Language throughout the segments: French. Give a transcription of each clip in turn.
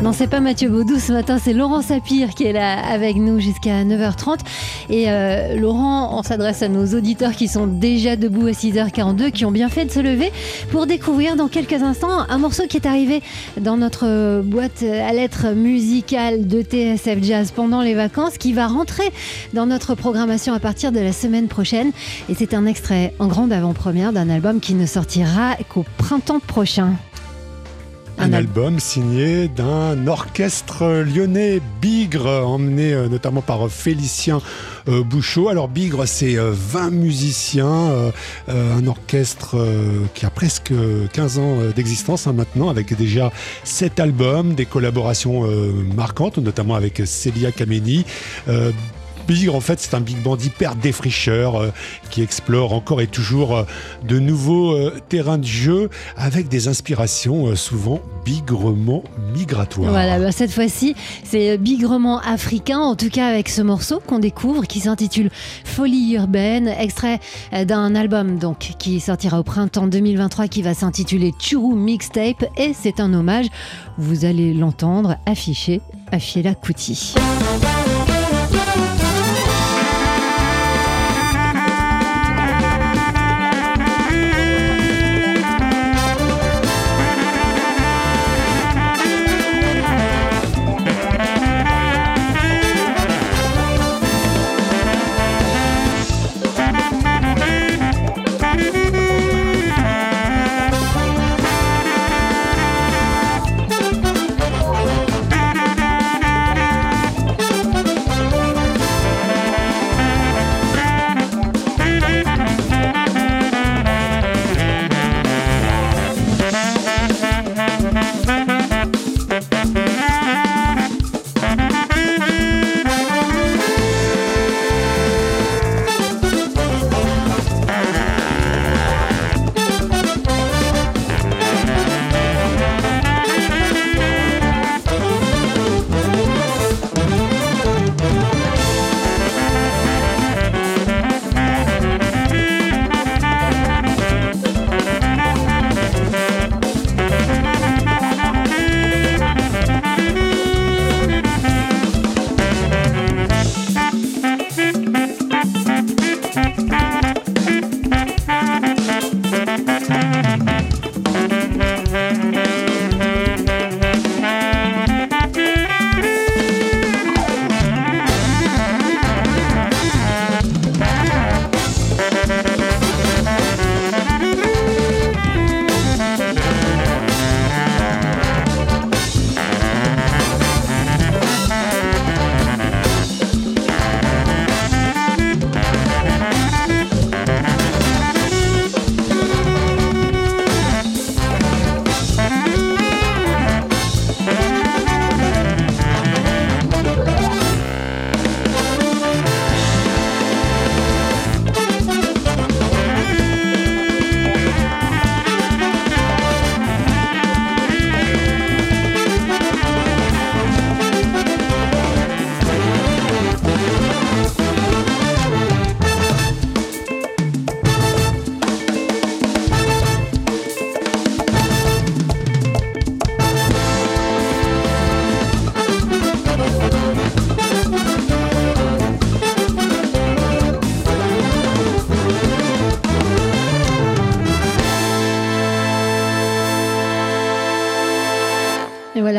Non, c'est pas Mathieu Baudou ce matin, c'est Laurent Sapir qui est là avec nous jusqu'à 9h30. Et euh, Laurent, on s'adresse à nos auditeurs qui sont déjà debout à 6h42, qui ont bien fait de se lever pour découvrir dans quelques instants un morceau qui est arrivé dans notre boîte à lettres musicale de TSF Jazz pendant les vacances, qui va rentrer dans notre programmation à partir de la semaine prochaine. Et c'est un extrait en grande avant-première d'un album qui ne sortira qu'au printemps prochain. Un album signé d'un orchestre lyonnais, Bigre, emmené euh, notamment par Félicien euh, Bouchot. Alors Bigre, c'est 20 euh, musiciens, un orchestre qui a presque 15 ans d'existence hein, maintenant, avec déjà 7 albums, des collaborations marquantes, notamment avec Célia Kameni. Bigre, en fait, c'est un big band hyper défricheur euh, qui explore encore et toujours euh, de nouveaux euh, terrains de jeu avec des inspirations souvent bigrement migratoires. Voilà, bah, cette fois-ci, c'est bigrement africain, en tout cas avec ce morceau qu'on découvre qui s'intitule Folie urbaine, extrait d'un album donc qui sortira au printemps 2023 qui va s'intituler Churu Mixtape et c'est un hommage, vous allez l'entendre affiché à Fiela Kuti.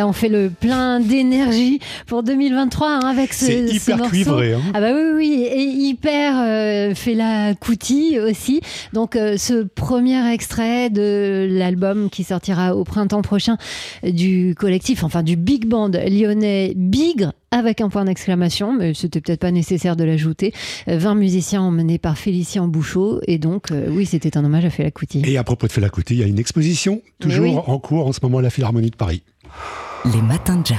On fait le plein d'énergie pour 2023 hein, avec ce, C'est hyper cuivré. Hein. Ah bah oui, oui, et hyper euh, fait la coutie aussi. Donc euh, ce premier extrait de l'album qui sortira au printemps prochain du collectif, enfin du big band lyonnais Bigre avec un point d'exclamation, mais c'était peut-être pas nécessaire de l'ajouter. 20 musiciens emmenés par Félicien Bouchot, et donc, euh, oui, c'était un hommage à Fela Kuti. Et à propos de Fela Kuti, il y a une exposition toujours en cours en ce moment à la Philharmonie de Paris. Les matins de jazz.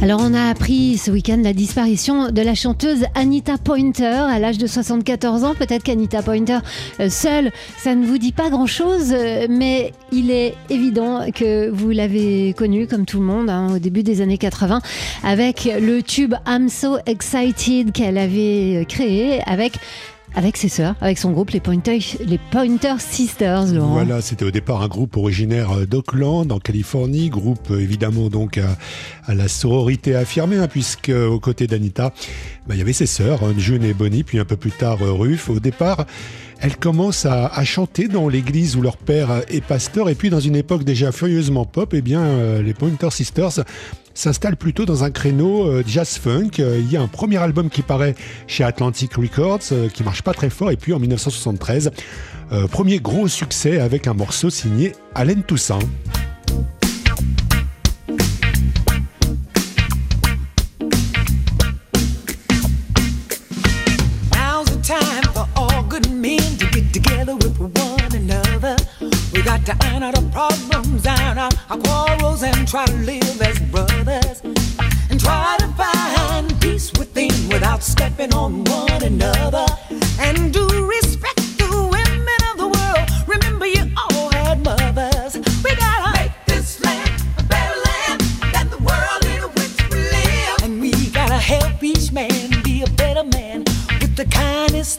Alors on a appris ce week-end la disparition de la chanteuse Anita Pointer à l'âge de 74 ans. Peut-être qu'Anita Pointer euh, seule, ça ne vous dit pas grand-chose, euh, mais il est évident que vous l'avez connue comme tout le monde hein, au début des années 80 avec le tube I'm So Excited qu'elle avait créé avec avec ses sœurs, avec son groupe, les Pointer, les Pointer Sisters. Voilà, c'était au départ un groupe originaire d'Oakland, en Californie, groupe évidemment donc à, la sororité affirmée, hein, puisque aux côtés d'Anita, bah, il y avait ses sœurs, hein, June et Bonnie, puis un peu plus tard Ruth. Au départ, elles commencent à, chanter dans l'église où leur père est pasteur, et puis dans une époque déjà furieusement pop, eh bien euh, les Pointer Sisters s'installe plutôt dans un créneau euh, jazz funk. Euh, il y a un premier album qui paraît chez Atlantic Records, euh, qui marche pas très fort, et puis en 1973, premier gros succès avec un morceau signé Alain Toussaint. And try to live as brothers and try to find peace within without stepping on one another and do respect the women of the world. Remember, you all had mothers. We gotta make this land a better land than the world in which we live, and we gotta help each man be a better man with the kindness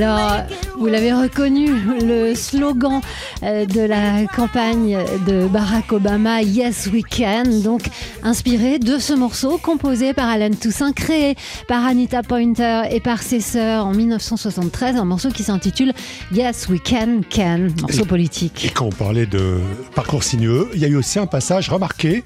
Alors, vous l'avez reconnu, le slogan euh, de la campagne de Barack Obama, Yes We Can, inspiré de ce morceau composé par Alan Toussaint, créé par Anita Pointer et par ses sœurs en 1973, un morceau qui s'intitule Yes We Can Can, morceau politique. Et quand on parlait de parcours sinueux, il y a eu aussi un passage remarqué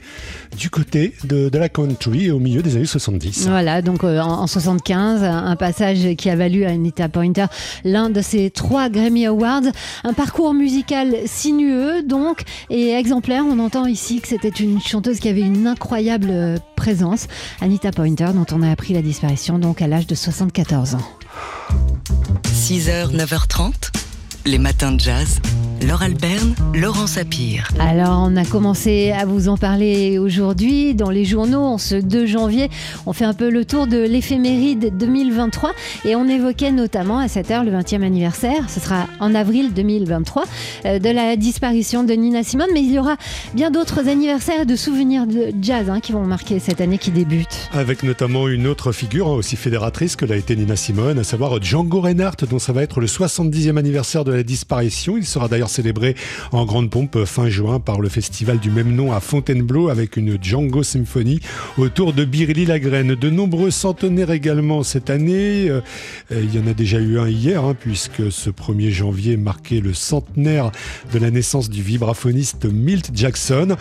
du côté de, la country au milieu des années 70. Voilà, donc euh, en, en 75, un passage qui a valu à Anita Pointer l'un de ses trois Grammy Awards. Un parcours musical sinueux donc et exemplaire. On entend ici que c'était une chanteuse qui avait une incroyable présence. Anita Pointer dont on a appris la disparition donc à l'âge de 74 ans. 6h, 9h30, les matins de jazz. Laure Alberne, Laurent Sapir. Alors, on a commencé à vous en parler aujourd'hui dans les journaux. En ce 2 janvier, on fait un peu le tour de l'éphéméride 2023 et on évoquait notamment à cette heure le 20e anniversaire, ce sera en avril 2023, euh, de la disparition de Nina Simone. Mais il y aura bien d'autres anniversaires de souvenirs de jazz hein, qui vont marquer cette année qui débute. Avec notamment une autre figure hein, aussi fédératrice que l'a été Nina Simone, à savoir Django Reinhardt, dont ça va être le 70e anniversaire de la disparition. Il sera d'ailleurs célébré en grande pompe fin juin par le festival du même nom à Fontainebleau avec une Django Symphony autour de Birli Lagraine. De nombreux centenaires également cette année. Euh, il y en a déjà eu un hier hein, puisque ce 1er janvier marquait le centenaire de la naissance du vibraphoniste Milt Jackson.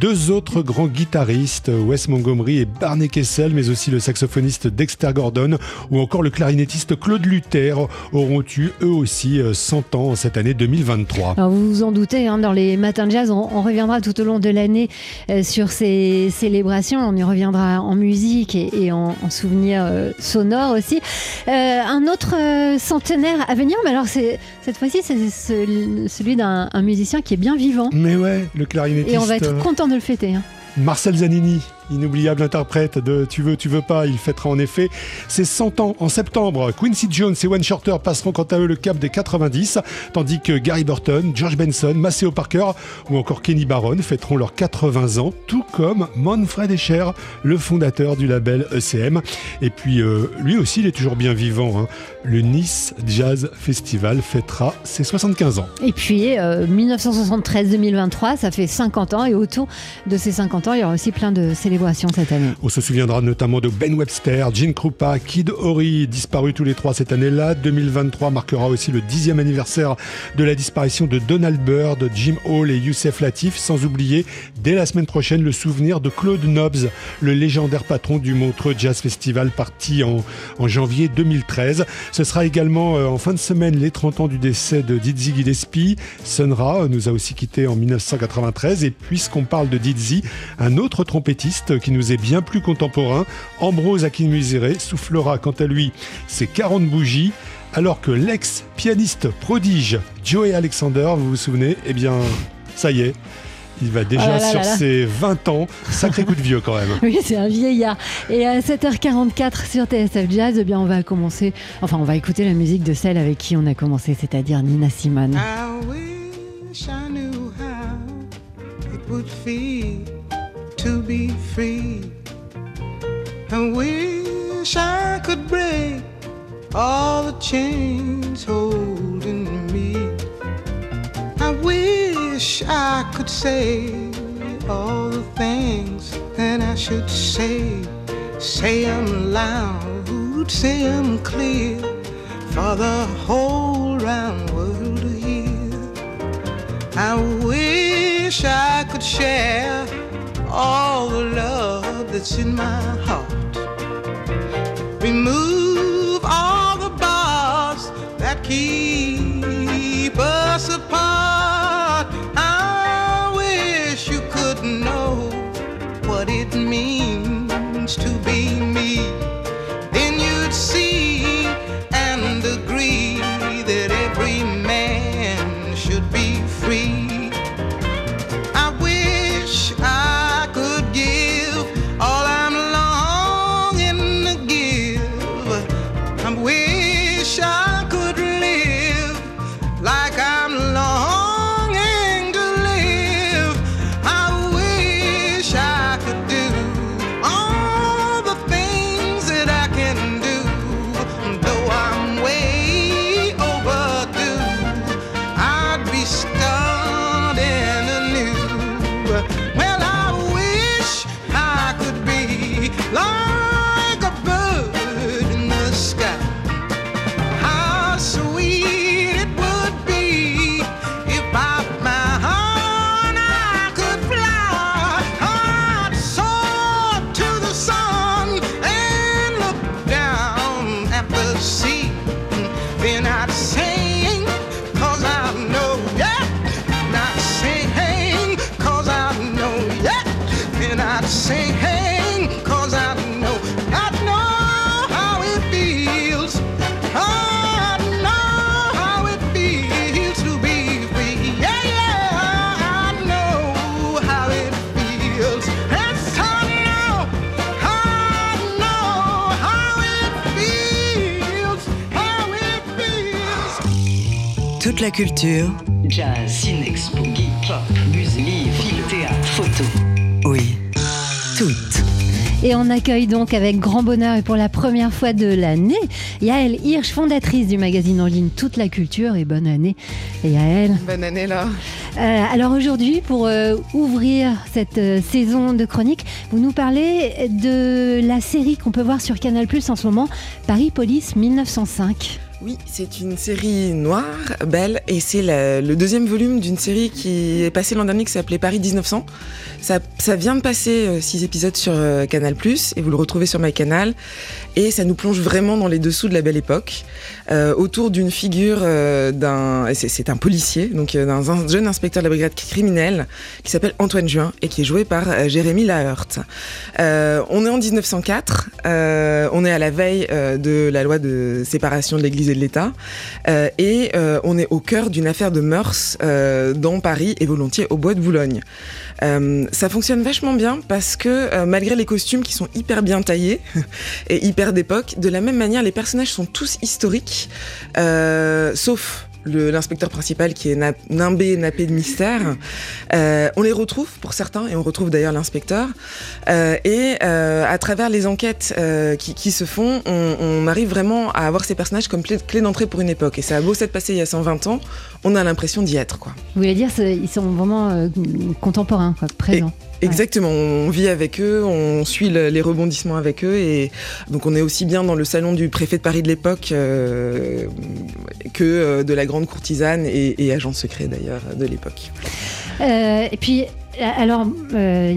Deux autres grands guitaristes, Wes Montgomery et Barney Kessel, mais aussi le saxophoniste Dexter Gordon ou encore le clarinettiste Claude Luther auront eu eux aussi 100 euh, ans cette année 2023 vous vous en doutez, hein, dans les matins de jazz, on, reviendra tout au long de l'année euh, sur ces célébrations. On y reviendra en musique et, en, souvenirs euh, sonores aussi. Euh, un autre centenaire à venir, mais alors cette fois-ci, c'est celui d'un musicien qui est bien vivant. Mais ouais, le clarinettiste. Et on va être content de le fêter. Hein. Marcel Zanini, inoubliable interprète de Tu veux, tu veux pas, il fêtera en effet ses 100 ans en septembre. Quincy Jones et Wayne Shorter passeront quant à eux le cap des 90, tandis que Gary Burton, George Benson, Maceo Parker ou encore Kenny Barron fêteront leurs 80 ans, tout comme Manfred Escher, le fondateur du label ECM. Et puis euh, lui aussi, il est toujours bien vivant. Hein. Le Nice Jazz Festival fêtera ses 75 ans. Et puis 1973-2023, euh, ça fait 50 ans et autour de ces 50 ans, il y aura aussi plein de célébrations On se souviendra notamment de Ben Webster, Gene Krupa, Kid Ory, disparus tous les trois cette année-là. 2023 marquera aussi le dixième anniversaire de la disparition de Donald Byrd, Jim Hall et Youssef Latif, sans oublier dès la semaine prochaine le souvenir de Claude Nobbs, le légendaire patron du Montreux Jazz Festival parti en, janvier 2013. Ce sera également euh, en fin de semaine les 30 ans du décès de Dizzy Gillespie. Sunra nous a aussi quitté en 1993 et puisqu'on parle de Dizzy, un autre trompettiste qui nous est bien plus contemporain, Ambrose Akinmusire, soufflera quant à lui ses 40 bougies, alors que l'ex-pianiste prodige Joey Alexander, vous vous souvenez, eh bien, ça y est, Il va déjà Oh sur ses 20 ans. Sacré coup de vieux quand même. Oui, c'est un vieillard. Et à 7h44 sur TSF Jazz, eh bien, on va commencer, enfin, on va écouter la musique de celle avec qui on a commencé, c'est-à-dire Nina Simone. I wish I knew how it would feel to be free. I wish I could break all the chains holding me. I wish I could say all the things that I should say. Say them loud, say them clear for the whole round world to hear. I wish I could share all the love that's in my heart. Remove all the bars that keep us apart. Toute la culture, Jazz, cinex, boogie, pop, musique, film, théâtre, photo. oui, toute. Et on accueille donc avec grand bonheur et pour la première fois de l'année Yaël Hirsch, fondatrice du magazine en ligne Toute la Culture. Et bonne année, Yaël. Bonne année là. Euh, alors aujourd'hui, pour euh, ouvrir cette euh, saison de chronique, vous nous parlez de la série qu'on peut voir sur Canal Plus en ce moment, Paris Police 1905. Oui, c'est une série noire, belle, et c'est le deuxième volume d'une série qui est passée l'an dernier qui s'appelait Paris 1900. Ça, ça vient de passer euh, six épisodes sur euh, Canal+, et vous le retrouvez sur MyCanal, et ça nous plonge vraiment dans les dessous de la belle époque, euh, autour d'une figure d'un... C'est un policier, donc d'un un jeune inspecteur de la brigade criminelle, qui s'appelle Antoine Juin, et qui est joué par Jérémy Laheurte. On est en 1904, euh, on est à la veille de la loi de séparation de l'Église et l'État, euh, et euh, on est au cœur d'une affaire de mœurs euh, dans Paris et volontiers au bois de Boulogne. Ça fonctionne vachement bien parce que malgré les costumes qui sont hyper bien taillés et hyper d'époque, de la même manière les personnages sont tous historiques, sauf l'inspecteur principal qui est nimbé, nappé de mystère. Euh, on les retrouve pour certains, et on retrouve d'ailleurs l'inspecteur. Euh, et euh, à travers les enquêtes euh, qui, qui se font, on, on arrive vraiment à avoir ces personnages comme clé, clé d'entrée pour une époque. Et ça a beau s'être passé il y a 120 ans, on a l'impression d'y être. quoi. Vous voulez dire, ils sont vraiment euh, contemporains, quoi, présents. Exactement, on vit avec eux, on suit le- les rebondissements avec eux et donc on est aussi bien dans le salon du préfet de Paris de l'époque euh, que euh, de la grande courtisane et, et agent secret d'ailleurs de l'époque. Euh, et puis, alors, euh,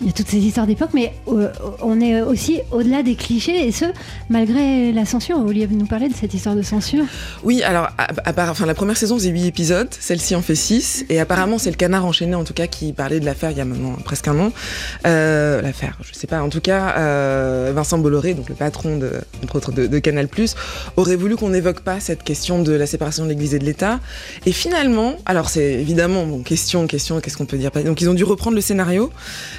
il y a toutes ces histoires d'époque, mais euh, on est aussi au-delà des clichés, et ce, malgré la censure. Vous vouliez nous parler de cette histoire de censure? Oui, alors à, à enfin la première saison faisait 8 épisodes, celle-ci en fait 6 et apparemment c'est le canard enchaîné en tout cas qui parlait de l'affaire il y a maintenant presque un an. Euh, l'affaire, je sais pas, en tout cas euh, Vincent Bolloré, donc le patron de, entre autres de, de Canal+, aurait voulu qu'on n'évoque pas cette question de la séparation de l'Église et de l'État. Et finalement, alors c'est évidemment bon, question, question, qu'est-ce qu'on peut dire? Donc ils ont dû reprendre le scénario.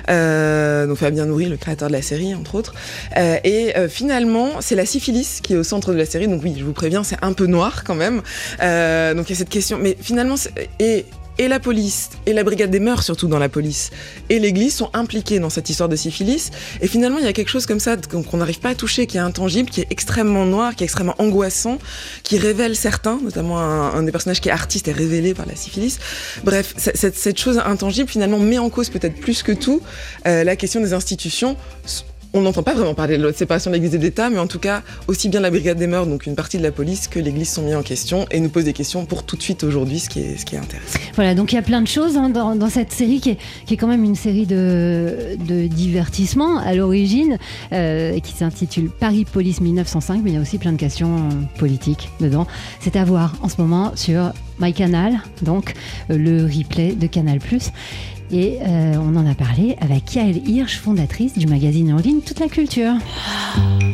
Euh, donc Fabien Nourri, le créateur de la série, entre autres. Euh, et euh, finalement, c'est la syphilis qui est au centre de la série. Donc oui, je vous préviens, c'est un peu noir quand même. Donc il y a cette question. Mais finalement, et et la police, et la brigade des mœurs surtout dans la police, et l'église sont impliqués dans cette histoire de syphilis. Et finalement, il y a quelque chose comme ça qu'on n'arrive pas à toucher, qui est intangible, qui est extrêmement noir, qui est extrêmement angoissant, qui révèle certains, notamment un, des personnages qui est artiste est révélé par la syphilis. Bref, cette chose intangible finalement met en cause peut-être plus que tout euh, la question des institutions. On n'entend pas vraiment parler de la séparation de l'Église et de l'État, mais en tout cas, aussi bien la brigade des mœurs, donc une partie de la police, que l'Église sont mis en question et nous posent des questions pour tout de suite aujourd'hui, ce qui est, ce qui est intéressant. Voilà, donc il y a plein de choses hein, dans, cette série qui est, quand même une série de, de divertissement à l'origine, euh, qui s'intitule Paris Police 1905, mais il y a aussi plein de questions euh, politiques dedans. C'est à voir en ce moment sur MyCanal, donc euh, le replay de Canal+. Et euh, on en a parlé avec Yael Hirsch, fondatrice du magazine en ligne Toute la Culture.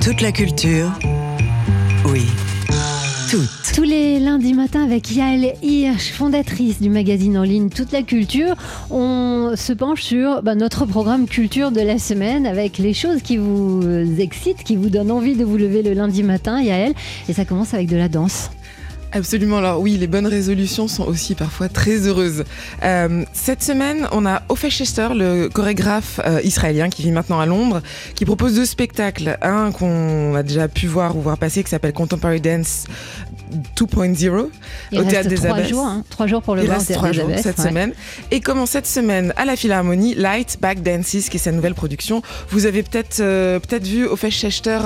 Toute la culture. Oui. Toute. Tous les lundis matins avec Yael Hirsch, fondatrice du magazine en ligne Toute la Culture, on se penche sur bah, notre programme culture de la semaine avec les choses qui vous excitent, qui vous donnent envie de vous lever le lundi matin, Yael. Et ça commence avec de la danse. Absolument. Alors oui, les bonnes résolutions sont aussi parfois très heureuses. Euh, cette semaine, on a Ophé Chester, le chorégraphe euh, israélien qui vit maintenant à Londres, qui propose deux spectacles. Un qu'on a déjà pu voir ou voir passer, qui s'appelle Contemporary Dance 2.0 Il au Théâtre des trois Abbesses. jours, hein, trois jours pour le Il voir au reste Théâtre trois des jours Abbesses, cette ouais. semaine. Et comment cette semaine à la Philharmonie, Light Back Dances, qui est sa nouvelle production. Vous avez peut-être euh, peut-être vu Ophé Chester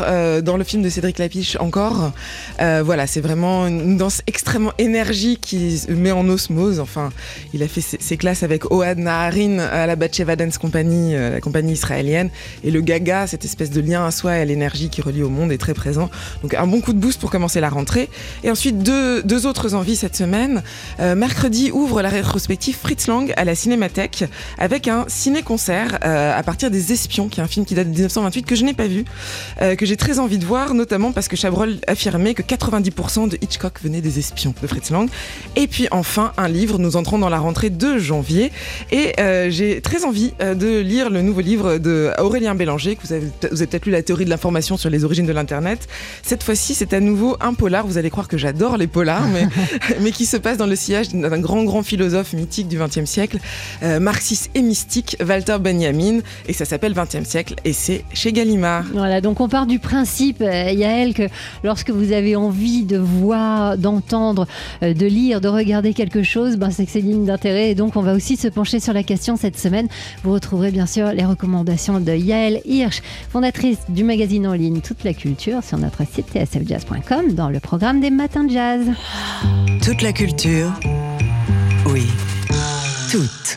dans le film de Cédric Lapiche encore. Voilà, c'est vraiment une danse extrêmement énergique qui met en osmose. Enfin, il a fait ses, ses classes avec Ohad Naharin à la Batsheva Dance Company, euh, la compagnie israélienne. Et le gaga, cette espèce de lien à soi et à l'énergie qui relie au monde, est très présent. Donc un bon coup de boost pour commencer la rentrée. Et ensuite, deux, autres envies cette semaine. Euh, mercredi ouvre la rétrospective Fritz Lang à la Cinémathèque avec un ciné-concert euh, à partir des Espions, qui est un film qui date de 1928 que je n'ai pas vu, que j'ai très envie de voir, notamment parce que Chabrol affirmait que 90% de Hitchcock venait des Espions de Fritz Lang. Et puis enfin, un livre, nous entrons dans la rentrée de janvier et euh, j'ai très envie euh, de lire le nouveau livre de Aurélien Bélanger, que vous avez, vous avez peut-être lu la théorie de l'information sur les origines de l'Internet. Cette fois-ci, c'est à nouveau un polar, vous allez croire que j'adore les polars, mais, mais qui se passe dans le sillage d'un grand, grand philosophe mythique du XXe siècle, euh, marxiste et mystique, Walter Benjamin, et ça s'appelle XXe siècle, et c'est chez Gallimard. Voilà, donc on part du principe, Yael, que lorsque vous avez envie de voir, d'entendre, euh, de lire, de regarder quelque chose, ben c'est que c'est digne d'intérêt. Et donc on va aussi se pencher sur la question cette semaine. Vous retrouverez bien sûr les recommandations de Yael Hirsch, fondatrice du magazine en ligne Toute la Culture, sur notre site tsfjazz.com dans le programme des Matins de Jazz. Toute la culture. Oui. Toute.